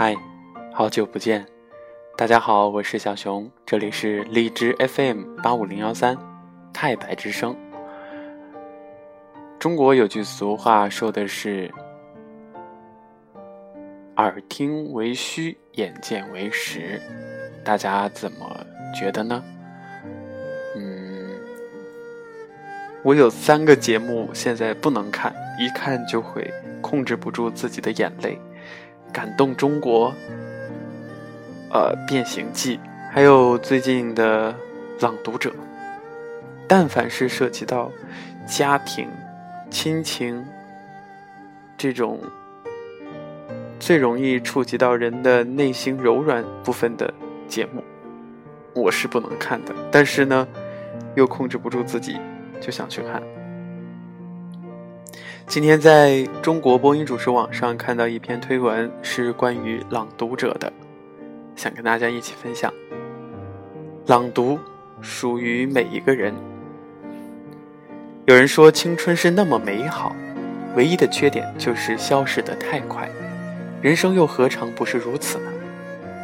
嗨，好久不见，大家好，我是小熊，这里是荔枝 FM 八五零幺三，太白之声。中国有句俗话说的是“耳听为虚，眼见为实”，大家怎么觉得呢？嗯，我有三个节目现在不能看，一看就会控制不住自己的眼泪。感动中国，呃，《变形记》，还有最近的《朗读者》，但凡是涉及到家庭、亲情这种最容易触及到人的内心柔软部分的节目，我是不能看的。但是呢，又控制不住自己，就想去看。今天在中国播音主持网上看到一篇推文，是关于朗读者的，想跟大家一起分享。朗读属于每一个人。有人说青春是那么美好，唯一的缺点就是消逝的太快。人生又何尝不是如此呢？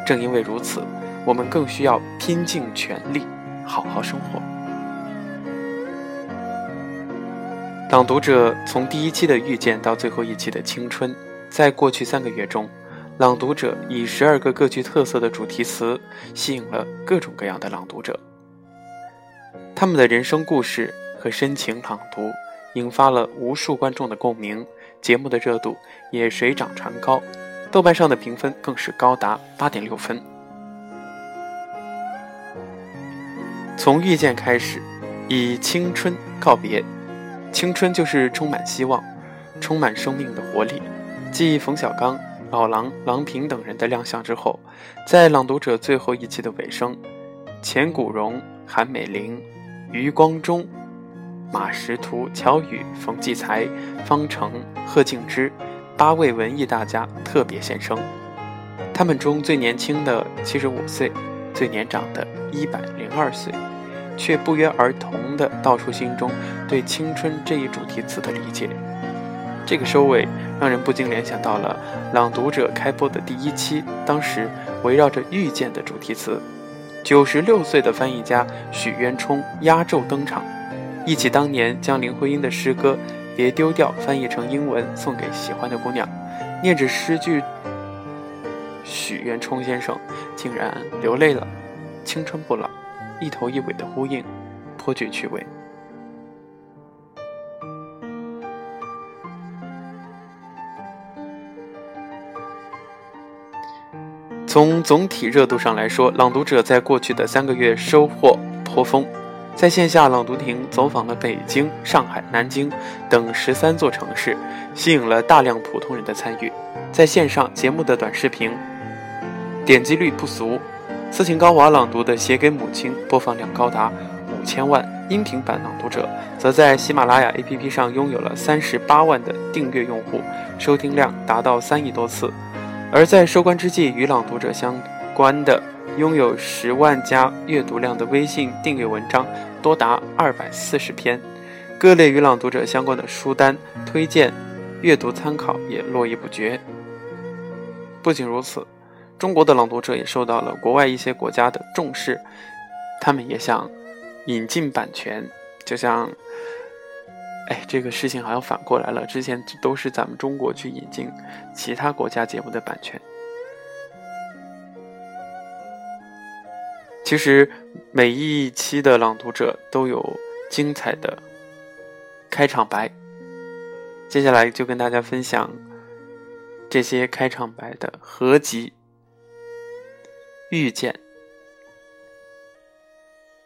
正因为如此，我们更需要拼尽全力，好好生活。朗读者从第一期的遇见到最后一期的青春，在过去三个月中，朗读者以十二个各具特色的主题词吸引了各种各样的朗读者。他们的人生故事和深情朗读，引发了无数观众的共鸣，节目的热度也水涨船高，豆瓣上的评分更是高达八点六分。从遇见开始，以青春告别。青春就是充满希望，充满生命的活力。继冯小刚、老狼、郎平等人的亮相之后，在《朗读者》最后一期的尾声，钱谷荣、韩美玲、余光中、马识途、乔宇、冯骥才、方程、贺敬之八位文艺大家特别现身。他们中最年轻的七十五岁，最年长的一百零二岁。却不约而同地道出心中对青春这一主题词的理解。这个收尾让人不禁联想到了《朗读者》开播的第一期，当时围绕着遇见的主题词。九十六岁的翻译家许渊冲压轴登场，忆起当年将林徽因的诗歌《别丢掉》翻译成英文送给喜欢的姑娘，念着诗句，许渊冲先生竟然流泪了。青春不老。一头一尾的呼应，颇具趣味。从总体热度上来说，《朗读者》在过去的三个月收获颇丰，在线下朗读亭走访了北京、上海、南京等十三座城市，吸引了大量普通人的参与。在线上节目的短视频点击率不俗。斯琴高娃朗读的《写给母亲》播放量高达五千万，音频版朗读者则在喜马拉雅 APP 上拥有了三十八万的订阅用户，收听量达到三亿多次。而在收官之际，与朗读者相关的拥有十万加阅读量的微信订阅文章多达二百四十篇，各类与朗读者相关的书单推荐、阅读参考也络绎不绝。不仅如此。中国的朗读者也受到了国外一些国家的重视，他们也想引进版权，就像，哎，这个事情好像反过来了，之前都是咱们中国去引进其他国家节目的版权。其实每一期的朗读者都有精彩的开场白，接下来就跟大家分享这些开场白的合集。遇见，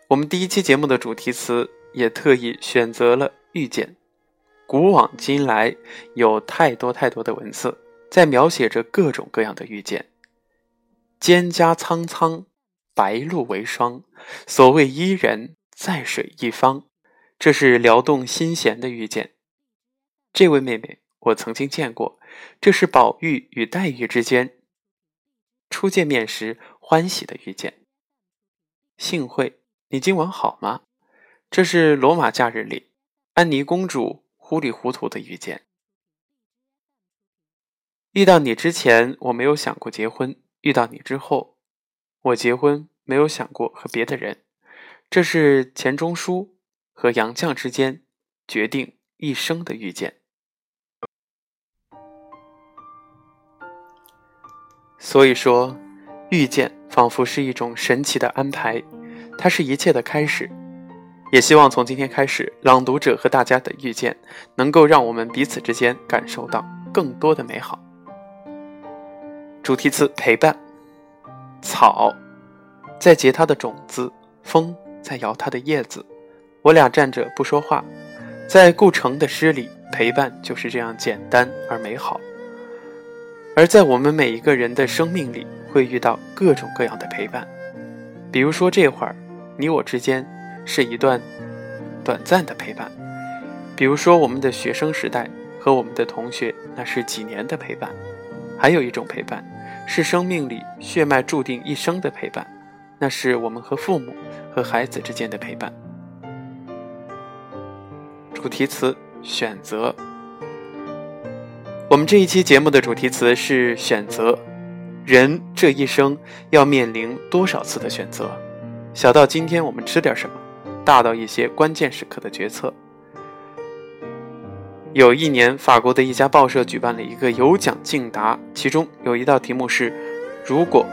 我们第一期节目的主题词也特意选择了遇见。古往今来，有太多太多的文字在描写着各种各样的遇见。蒹葭苍苍，白露为霜。所谓伊人，在水一方。这是撩动心弦的遇见。这位妹妹，我曾经见过。这是宝玉与黛玉之间初见面时。欢喜的遇见，幸会，你今晚好吗？这是罗马假日里安妮公主糊里糊涂的遇见。遇到你之前，我没有想过结婚；遇到你之后，我结婚没有想过和别的人。这是钱钟书和杨绛之间决定一生的遇见。所以说，遇见仿佛是一种神奇的安排，它是一切的开始。也希望从今天开始，朗读者和大家的遇见，能够让我们彼此之间感受到更多的美好。主题词：陪伴。草在结它的种子，风在摇它的叶子。我俩站着不说话。在顾城的诗里，陪伴就是这样简单而美好。而在我们每一个人的生命里，会遇到各种各样的陪伴。比如说这会儿，你我之间。是一段短暂的陪伴，比如说我们的学生时代和我们的同学，那是几年的陪伴；还有一种陪伴，是生命里血脉注定一生的陪伴，那是我们和父母和孩子之间的陪伴。主题词：选择。我们这一期节目的主题词是选择。人这一生要面临多少次的选择？小到今天我们吃点什么？大到一些关键时刻的决策。有一年，法国的一家报社举办了一个有奖竞答，其中有一道题目是：如果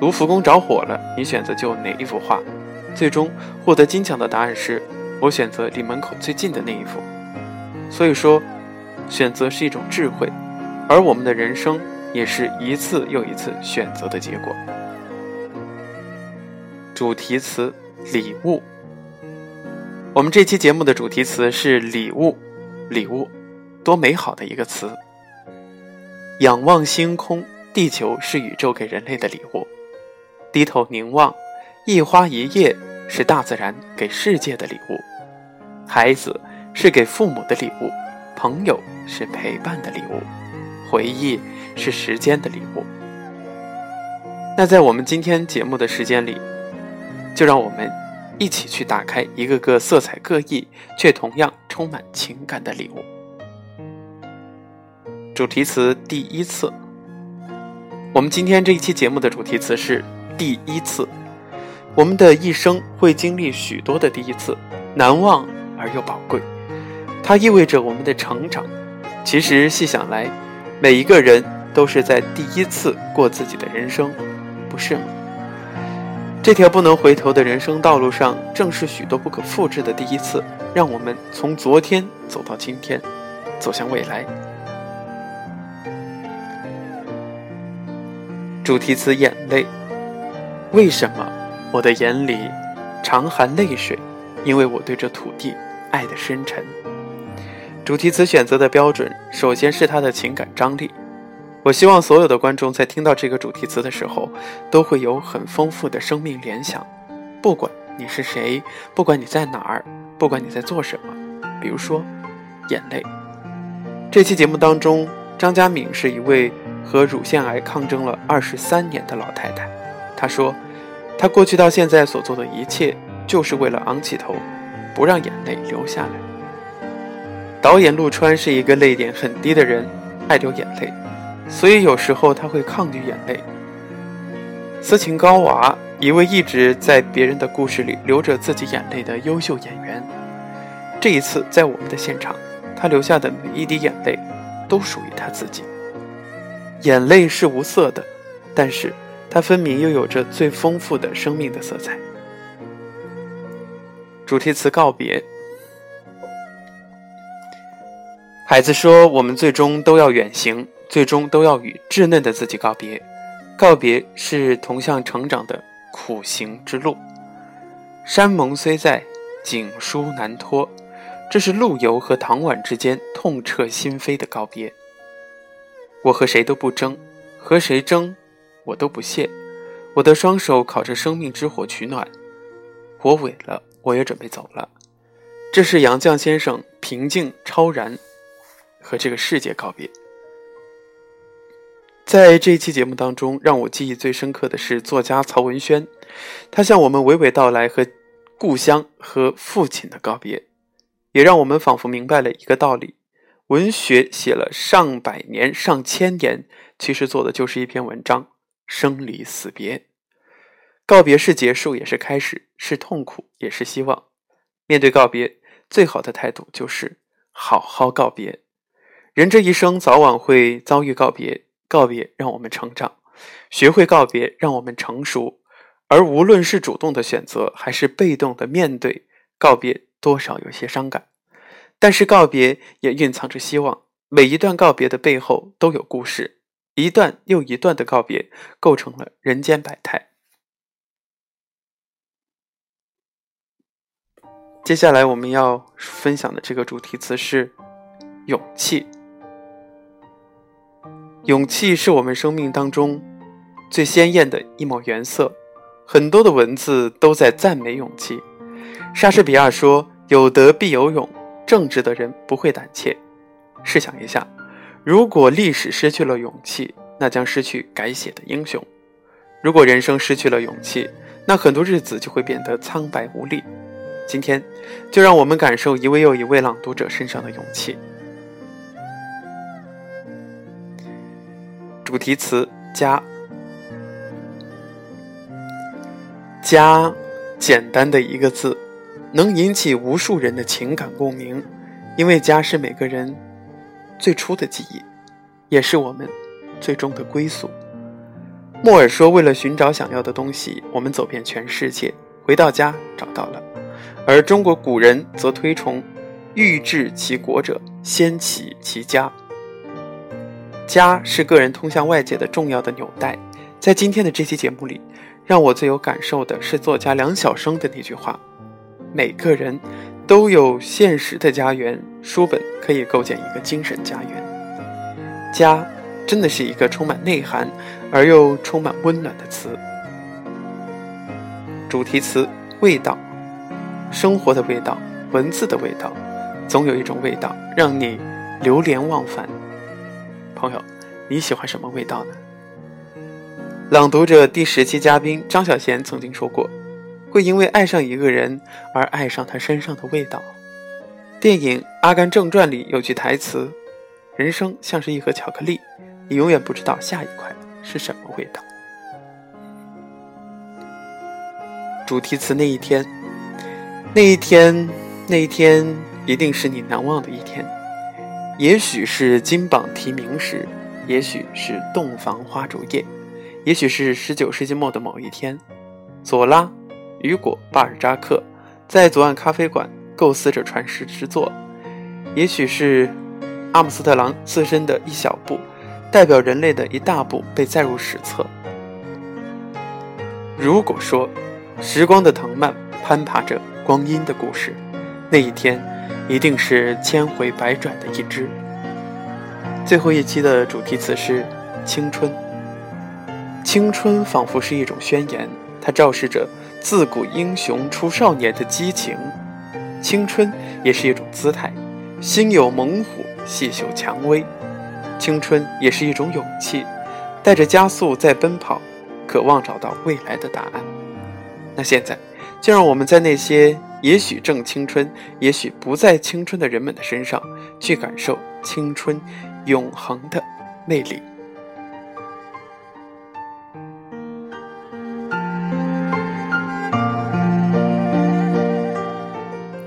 卢浮宫着火了，你选择救哪一幅画？最终获得金奖的答案是：我选择离门口最近的那一幅。所以说，选择是一种智慧，而我们的人生也是一次又一次选择的结果。主题词：礼物。我们这期节目的主题词是礼物，礼物，多美好的一个词！仰望星空，地球是宇宙给人类的礼物；低头凝望，一花一叶是大自然给世界的礼物；孩子是给父母的礼物，朋友是陪伴的礼物，回忆是时间的礼物。那在我们今天节目的时间里，就让我们。一起去打开一个个色彩各异却同样充满情感的礼物。主题词：第一次。我们今天这一期节目的主题词是“第一次”。我们的一生会经历许多的第一次，难忘而又宝贵。它意味着我们的成长。其实细想来，每一个人都是在第一次过自己的人生，不是吗？这条不能回头的人生道路上，正是许多不可复制的第一次，让我们从昨天走到今天，走向未来。主题词：眼泪。为什么我的眼里常含泪水？因为我对这土地爱的深沉。主题词选择的标准，首先是它的情感张力。我希望所有的观众在听到这个主题词的时候，都会有很丰富的生命联想。不管你是谁，不管你在哪儿，不管你在做什么，比如说，眼泪。这期节目当中，张嘉敏是一位和乳腺癌抗争了二十三年的老太太。她说，她过去到现在所做的一切，就是为了昂起头，不让眼泪流下来。导演陆川是一个泪点很低的人，爱流眼泪。所以有时候他会抗拒眼泪。斯琴高娃，一位一直在别人的故事里流着自己眼泪的优秀演员，这一次在我们的现场，他流下的每一滴眼泪，都属于他自己。眼泪是无色的，但是它分明又有着最丰富的生命的色彩。主题词告别。孩子说：“我们最终都要远行。”最终都要与稚嫩的自己告别，告别是同向成长的苦行之路。山盟虽在，锦书难托，这是陆游和唐婉之间痛彻心扉的告别。我和谁都不争，和谁争，我都不屑。我的双手烤着生命之火取暖，火萎了，我也准备走了。这是杨绛先生平静超然，和这个世界告别。在这一期节目当中，让我记忆最深刻的是作家曹文轩，他向我们娓娓道来和故乡和父亲的告别，也让我们仿佛明白了一个道理：文学写了上百年、上千年，其实做的就是一篇文章：生离死别。告别是结束，也是开始；是痛苦，也是希望。面对告别，最好的态度就是好好告别。人这一生早晚会遭遇告别，告别让我们成长，学会告别让我们成熟。而无论是主动的选择，还是被动的面对告别，多少有些伤感。但是告别也蕴藏着希望。每一段告别的背后都有故事，一段又一段的告别构成了人间百态。接下来我们要分享的这个主题词是勇气。勇气是我们生命当中最鲜艳的一抹原色，很多的文字都在赞美勇气。莎士比亚说：“有德必有勇。”正直的人不会胆怯。试想一下，如果历史失去了勇气，那将失去改写的英雄；如果人生失去了勇气，那很多日子就会变得苍白无力。今天，就让我们感受一位又一位朗读者身上的勇气。主题词：家。家，简单的一个字。能引起无数人的情感共鸣，因为家是每个人最初的记忆，也是我们最终的归宿。莫尔说：“为了寻找想要的东西，我们走遍全世界，回到家找到了。”而中国古人则推崇“欲治其国者，先起其家”。家是个人通向外界的重要的纽带。在今天的这期节目里，让我最有感受的是作家梁晓声的那句话。每个人都有现实的家园，书本可以构建一个精神家园。家真的是一个充满内涵而又充满温暖的词。主题词：味道，生活的味道，文字的味道，总有一种味道让你流连忘返。朋友，你喜欢什么味道呢？朗读者第十期嘉宾张小娴曾经说过。会因为爱上一个人而爱上他身上的味道。电影《阿甘正传》里有句台词：“人生像是一盒巧克力，你永远不知道下一块是什么味道。”主题词：那一天，那一天，那一天一定是你难忘的一天。也许是金榜题名时，也许是洞房花烛夜，也许是十九世纪末的某一天，左拉。雨果·巴尔扎克在左岸咖啡馆构思着传世之作，也许是阿姆斯特朗自身的一小步，代表人类的一大步被载入史册。如果说时光的藤蔓攀爬着光阴的故事，那一天一定是千回百转的一支。最后一期的主题词是青春，青春仿佛是一种宣言，它昭示着。自古英雄出少年的激情，青春也是一种姿态，心有猛虎，细嗅蔷薇。青春也是一种勇气，带着加速在奔跑，渴望找到未来的答案。那现在，就让我们在那些也许正青春，也许不再青春的人们的身上，去感受青春永恒的魅力。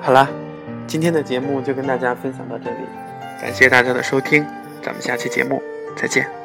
好了，今天的节目就跟大家分享到这里，感谢大家的收听，咱们下期节目再见。